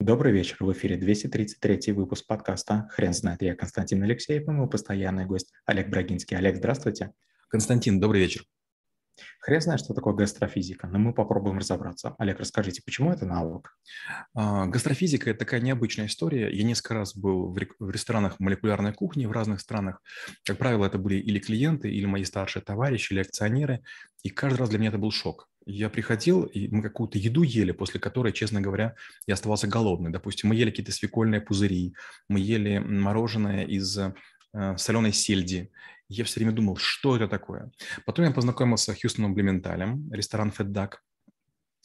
Добрый вечер. В эфире 233 выпуск подкаста «Хрен знает». Я Константин Алексеев и мой постоянный гость Олег Брагинский. Олег, здравствуйте. Константин, добрый вечер. Хрен знает, что такое гастрофизика, но мы попробуем разобраться. Олег, расскажите, почему это навык? А, гастрофизика – это такая необычная история. Я несколько раз был в ресторанах молекулярной кухни в разных странах. Как правило, это были или клиенты, или мои старшие товарищи, или акционеры. И каждый раз для меня это был шок. Я приходил, и мы какую-то еду ели, после которой, честно говоря, я оставался голодный. Допустим, мы ели какие-то свекольные пузыри, мы ели мороженое из э, соленой сельди. Я все время думал, что это такое. Потом я познакомился с Хьюстоном Блементалем, ресторан Duck.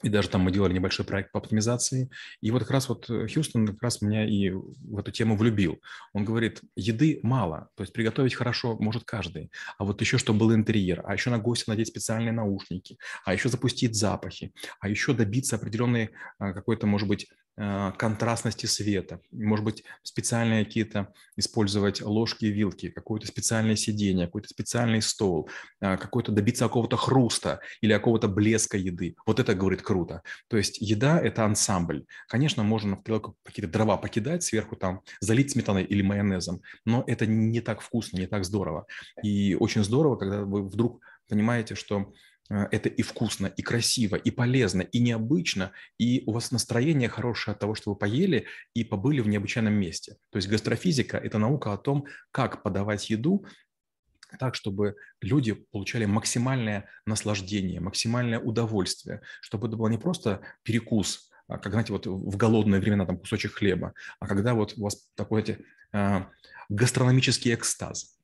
И даже там мы делали небольшой проект по оптимизации. И вот как раз вот э, Хьюстон как раз меня и в эту тему влюбил. Он говорит, еды мало, то есть приготовить хорошо может каждый. А вот еще, чтобы был интерьер, а еще на гостя надеть специальные наушники, а еще запустить запахи, а еще добиться определенной а, какой-то, может быть, контрастности света, может быть, специальные какие-то использовать ложки и вилки, какое-то специальное сиденье, какой-то специальный стол, а, какой-то добиться какого-то хруста или какого-то блеска еды. Вот это, говорит, круто. То есть еда – это ансамбль. Конечно, можно в тарелку какие-то дрова покидать, сверху там залить сметаной или майонезом, но это не так вкусно, не так здорово. И очень здорово, когда вы вдруг понимаете, что Э, это и вкусно, и красиво, и полезно, и необычно, и у вас настроение хорошее от того, что вы поели и побыли в необычайном месте. То есть гастрофизика – это наука о том, как подавать еду так, чтобы люди получали максимальное наслаждение, максимальное удовольствие, чтобы это был не просто перекус, а как, знаете, вот в голодное времена там кусочек хлеба, а когда вот у вас такой эти, э, гастрономический экстаз.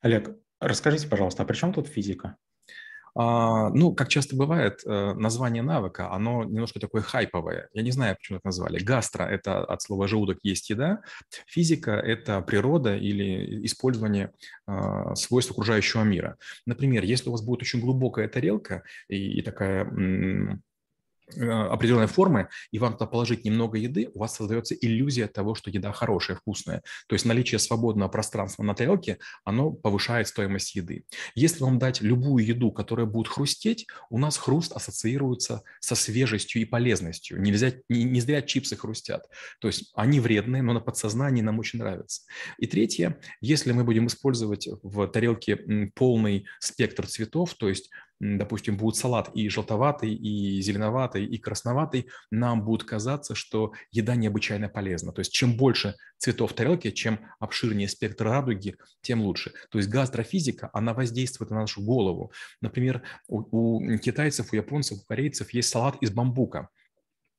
Олег, расскажите, пожалуйста, а при чем тут физика? А, ну, как часто бывает, э, название навыка, оно немножко такое хайповое. Я не знаю, почему это назвали. Гастро – это от слова «желудок есть еда». Физика – это природа или использование а, свойств окружающего мира. Например, если у вас будет очень глубокая тарелка и, и такая определенной формы, и вам туда положить немного еды, у вас создается иллюзия того, что еда хорошая, вкусная. То есть наличие свободного пространства на тарелке, оно повышает стоимость еды. Если вам дать любую еду, которая будет хрустеть, у нас хруст ассоциируется со свежестью и полезностью. Нельзя, не, не зря чипсы хрустят. То есть они вредные, но на подсознании нам очень нравятся. И третье, если мы будем использовать в тарелке полный спектр цветов, то есть допустим, будет салат и желтоватый, и зеленоватый, и красноватый, нам будет казаться, что еда необычайно полезна. То есть чем больше цветов в тарелке, чем обширнее спектр радуги, тем лучше. То есть гастрофизика, она воздействует на нашу голову. Например, у, у китайцев, у японцев, у корейцев есть салат из бамбука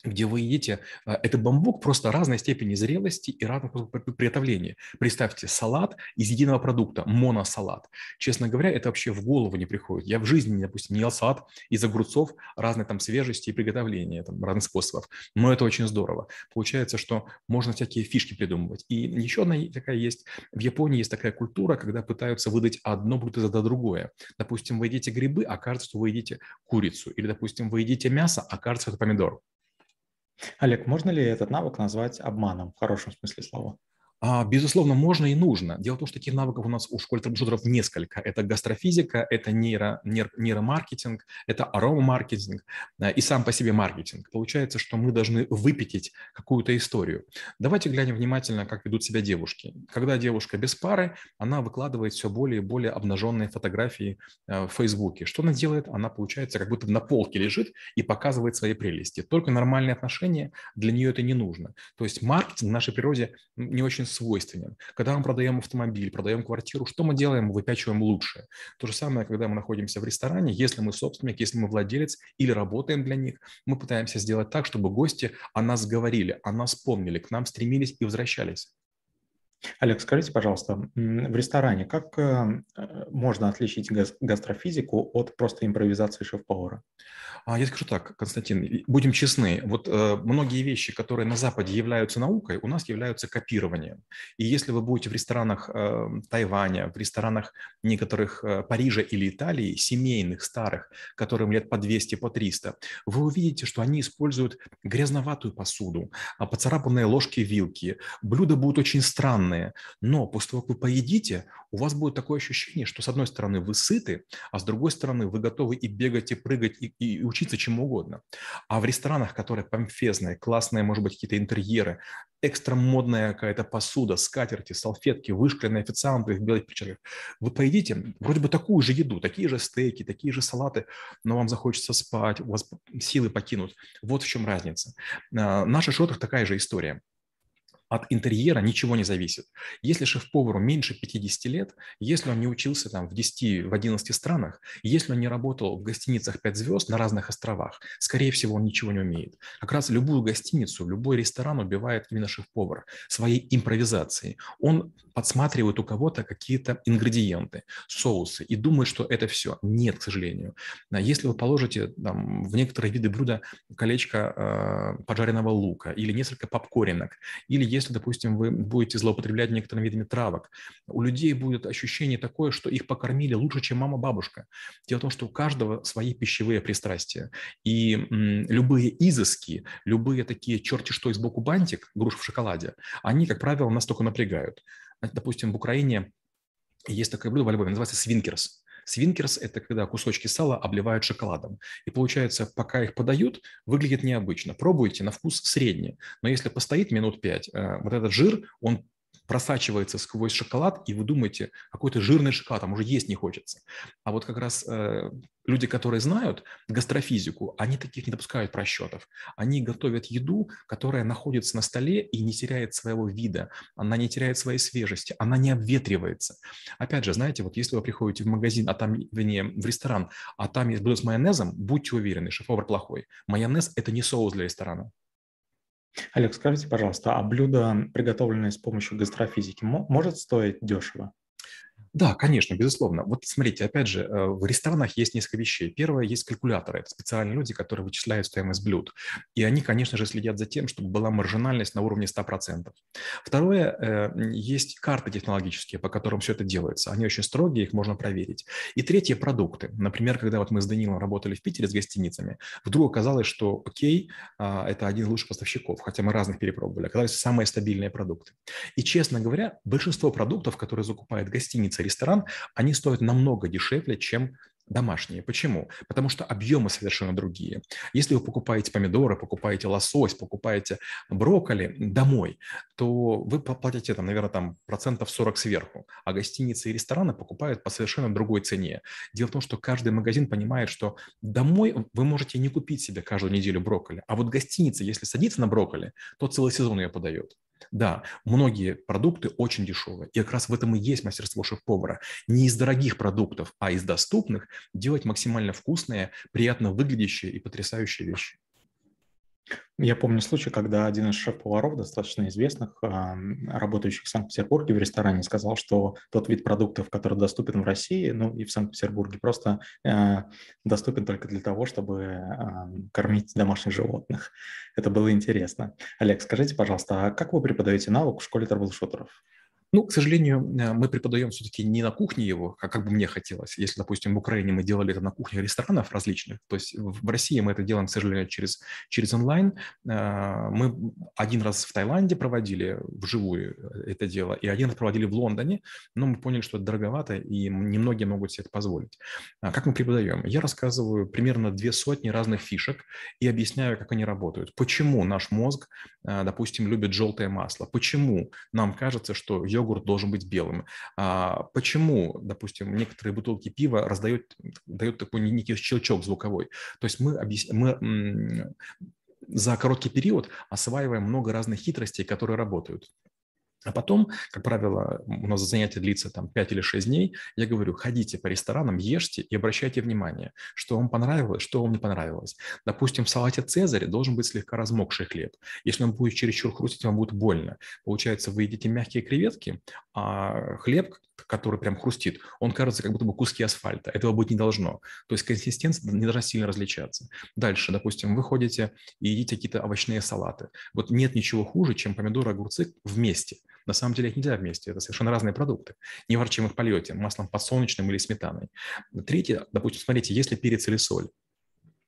где вы едите, а, это бамбук просто разной степени зрелости и разного приготовления. Представьте, салат из единого продукта, моносалат. Честно говоря, это вообще в голову не приходит. Я в жизни, допустим, не ел салат из огурцов разной там свежести и приготовления, там, разных способов. Но это очень здорово. Получается, что можно всякие фишки придумывать. И еще одна такая есть, в Японии есть такая культура, когда пытаются выдать одно блюдо за другое. Допустим, вы едите грибы, а кажется, что вы едите курицу. Или, допустим, вы едите мясо, а кажется, это помидор. Олег, можно ли этот навык назвать обманом в хорошем смысле слова? А, безусловно, можно и нужно. Дело в том, что таких навыков у нас у школы трэблшутеров несколько. Это гастрофизика, это нейро, нейро, нейромаркетинг, это аромамаркетинг э, и сам по себе маркетинг. Получается, что мы должны выпятить какую-то историю. Давайте глянем внимательно, как ведут себя девушки. Когда девушка без пары, она выкладывает все более и более обнаженные фотографии э, в Фейсбуке. Что она делает? Она, получается, как будто на полке лежит и показывает свои прелести. Только нормальные отношения, для нее это не нужно. То есть маркетинг в нашей природе не очень свойственен. Когда мы продаем автомобиль, продаем квартиру, что мы делаем? Мы выпячиваем лучшее. То же самое, когда мы находимся в ресторане, если мы собственник, если мы владелец или работаем для них, мы пытаемся сделать так, чтобы гости о нас говорили, о нас помнили, к нам стремились и возвращались. Олег, скажите, пожалуйста, в ресторане как э, можно отличить гастрофизику от просто импровизации шеф-повара? А, я скажу так, Константин, будем честны, вот э, многие вещи, которые на Западе являются наукой, у нас являются копированием. И если вы будете в ресторанах э, Тайваня, в ресторанах некоторых э, Парижа или Италии, семейных, старых, которым лет по 200, по 300, вы увидите, что они используют грязноватую посуду, а поцарапанные ложки-вилки. Блюда будут очень странные но после того, как вы поедите, у вас будет такое ощущение, что с одной стороны вы сыты, а с другой стороны вы готовы и бегать, и прыгать, и, и учиться чему угодно. А в ресторанах, которые помфезные, классные, может быть, какие-то интерьеры, экстра модная какая-то посуда, скатерти, салфетки, вышкленные официанты в белых перчатках. Вы поедите вроде бы такую же еду, такие же стейки, такие же салаты, но вам захочется спать, у вас силы покинут. Вот в чем разница. А, наша шотах такая же история от интерьера ничего не зависит. Если шеф-повару меньше 50 лет, если он не учился там в 10, в 11 странах, если он не работал в гостиницах 5 звезд на разных островах, скорее всего, он ничего не умеет. Как раз любую гостиницу, любой ресторан убивает именно шеф-повар своей импровизацией. Он подсматривает у кого-то какие-то ингредиенты, соусы и думает, что это все. Нет, к сожалению. Если вы положите там, в некоторые виды блюда колечко э, поджаренного лука или несколько попкоринок, или если, допустим, вы будете злоупотреблять некоторыми видами травок, у людей будет ощущение такое, что их покормили лучше, чем мама-бабушка. Дело в том, что у каждого свои пищевые пристрастия. И м, любые изыски, любые такие черти что из боку бантик, груш в шоколаде, они, как правило, нас только напрягают. Допустим, в Украине есть такое блюдо во Львове, называется свинкерс. Свинкерс – это когда кусочки сала обливают шоколадом. И получается, пока их подают, выглядит необычно. Пробуйте, на вкус средний. Но если постоит минут пять, э, вот этот жир, он просачивается сквозь шоколад, и вы думаете, какой-то жирный шоколад, там уже есть не хочется. А вот как раз э, люди, которые знают гастрофизику, они таких не допускают просчетов. Они готовят еду, которая находится на столе и не теряет своего вида, она не теряет своей свежести, она не обветривается. Опять же, знаете, вот если вы приходите в магазин, а там, вернее, в ресторан, а там есть блюдо с майонезом, будьте уверены, шеф-повар плохой. Майонез – это не соус для ресторана. Олег, скажите, пожалуйста, а блюдо, приготовленное с помощью гастрофизики, может стоить дешево? Да, конечно, безусловно. Вот смотрите, опять же, э, в ресторанах есть несколько вещей. Первое, есть калькуляторы. Это специальные люди, которые вычисляют стоимость блюд. И они, конечно же, следят за тем, чтобы была маржинальность на уровне 100%. Второе, э, есть карты технологические, по которым все это делается. Они очень строгие, их можно проверить. И третье, продукты. Например, когда вот мы с Данилом работали в Питере с гостиницами, вдруг оказалось, что окей, а, это один из лучших поставщиков, хотя мы разных перепробовали. Оказались самые стабильные продукты. И, честно говоря, большинство продуктов, которые закупает гостиница, ресторан, они стоят намного дешевле, чем домашние. Почему? Потому что объемы совершенно другие. Если вы покупаете помидоры, покупаете лосось, покупаете брокколи домой, то вы платите, там, наверное, там, процентов 40 сверху, а гостиницы и рестораны покупают по совершенно другой цене. Дело в том, что каждый магазин понимает, что домой вы можете не купить себе каждую неделю брокколи, а вот гостиница, если садится на брокколи, то целый сезон ее подает. Да, многие продукты очень дешевые. И как раз в этом и есть мастерство шеф-повара. Не из дорогих продуктов, а из доступных делать максимально вкусные, приятно выглядящие и потрясающие вещи. Я помню случай, когда один из шеф-поваров, достаточно известных, работающих в Санкт-Петербурге в ресторане, сказал, что тот вид продуктов, который доступен в России, ну и в Санкт-Петербурге, просто э, доступен только для того, чтобы кормить домашних животных. Это было интересно. Олег, скажите, пожалуйста, а как вы преподаете навык в школе трэблшутеров? Ну, к сожалению, э, мы преподаем все-таки не на кухне его, как, как бы мне хотелось. Если, допустим, в Украине мы делали это на кухне ресторанов различных, то есть в России мы это делаем, к сожалению, через, через онлайн. Э, мы один раз в Таиланде проводили вживую э, это дело, и один раз проводили в Лондоне, но мы поняли, что это дороговато, и немногие могут себе это позволить. А как мы преподаем? Я рассказываю примерно две сотни разных фишек и объясняю, как они работают. Почему наш мозг, допустим, любит желтое масло? Почему нам кажется, что йогурт должен быть белым. А почему, допустим, некоторые бутылки пива раздают, дают такой некий щелчок звуковой? То есть мы, объяс... мы за короткий период осваиваем много разных хитростей, которые работают. А потом, как правило, у нас занятие длится там 5 или 6 дней, я говорю, ходите по ресторанам, ешьте и обращайте внимание, что вам понравилось, что вам не понравилось. Допустим, в салате Цезарь должен быть слегка размокший хлеб. Если он будет чересчур хрустить, вам будет больно. Получается, вы едите мягкие креветки, а хлеб, который прям хрустит, он кажется как будто бы куски асфальта. Этого быть не должно. То есть консистенция не должна сильно различаться. Дальше, допустим, вы ходите и едите какие-то овощные салаты. Вот нет ничего хуже, чем помидоры, огурцы вместе. На самом деле их нельзя вместе, это совершенно разные продукты. Не важно, чем их польете, маслом подсолнечным или сметаной. Третье, допустим, смотрите, если перец или соль,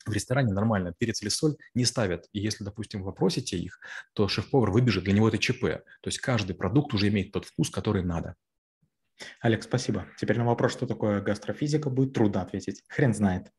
в ресторане нормально перец или соль не ставят. И если, допустим, вы просите их, то шеф-повар выбежит, для него это ЧП. То есть каждый продукт уже имеет тот вкус, который надо. Олег, спасибо. Теперь на вопрос, что такое гастрофизика, будет трудно ответить. Хрен знает.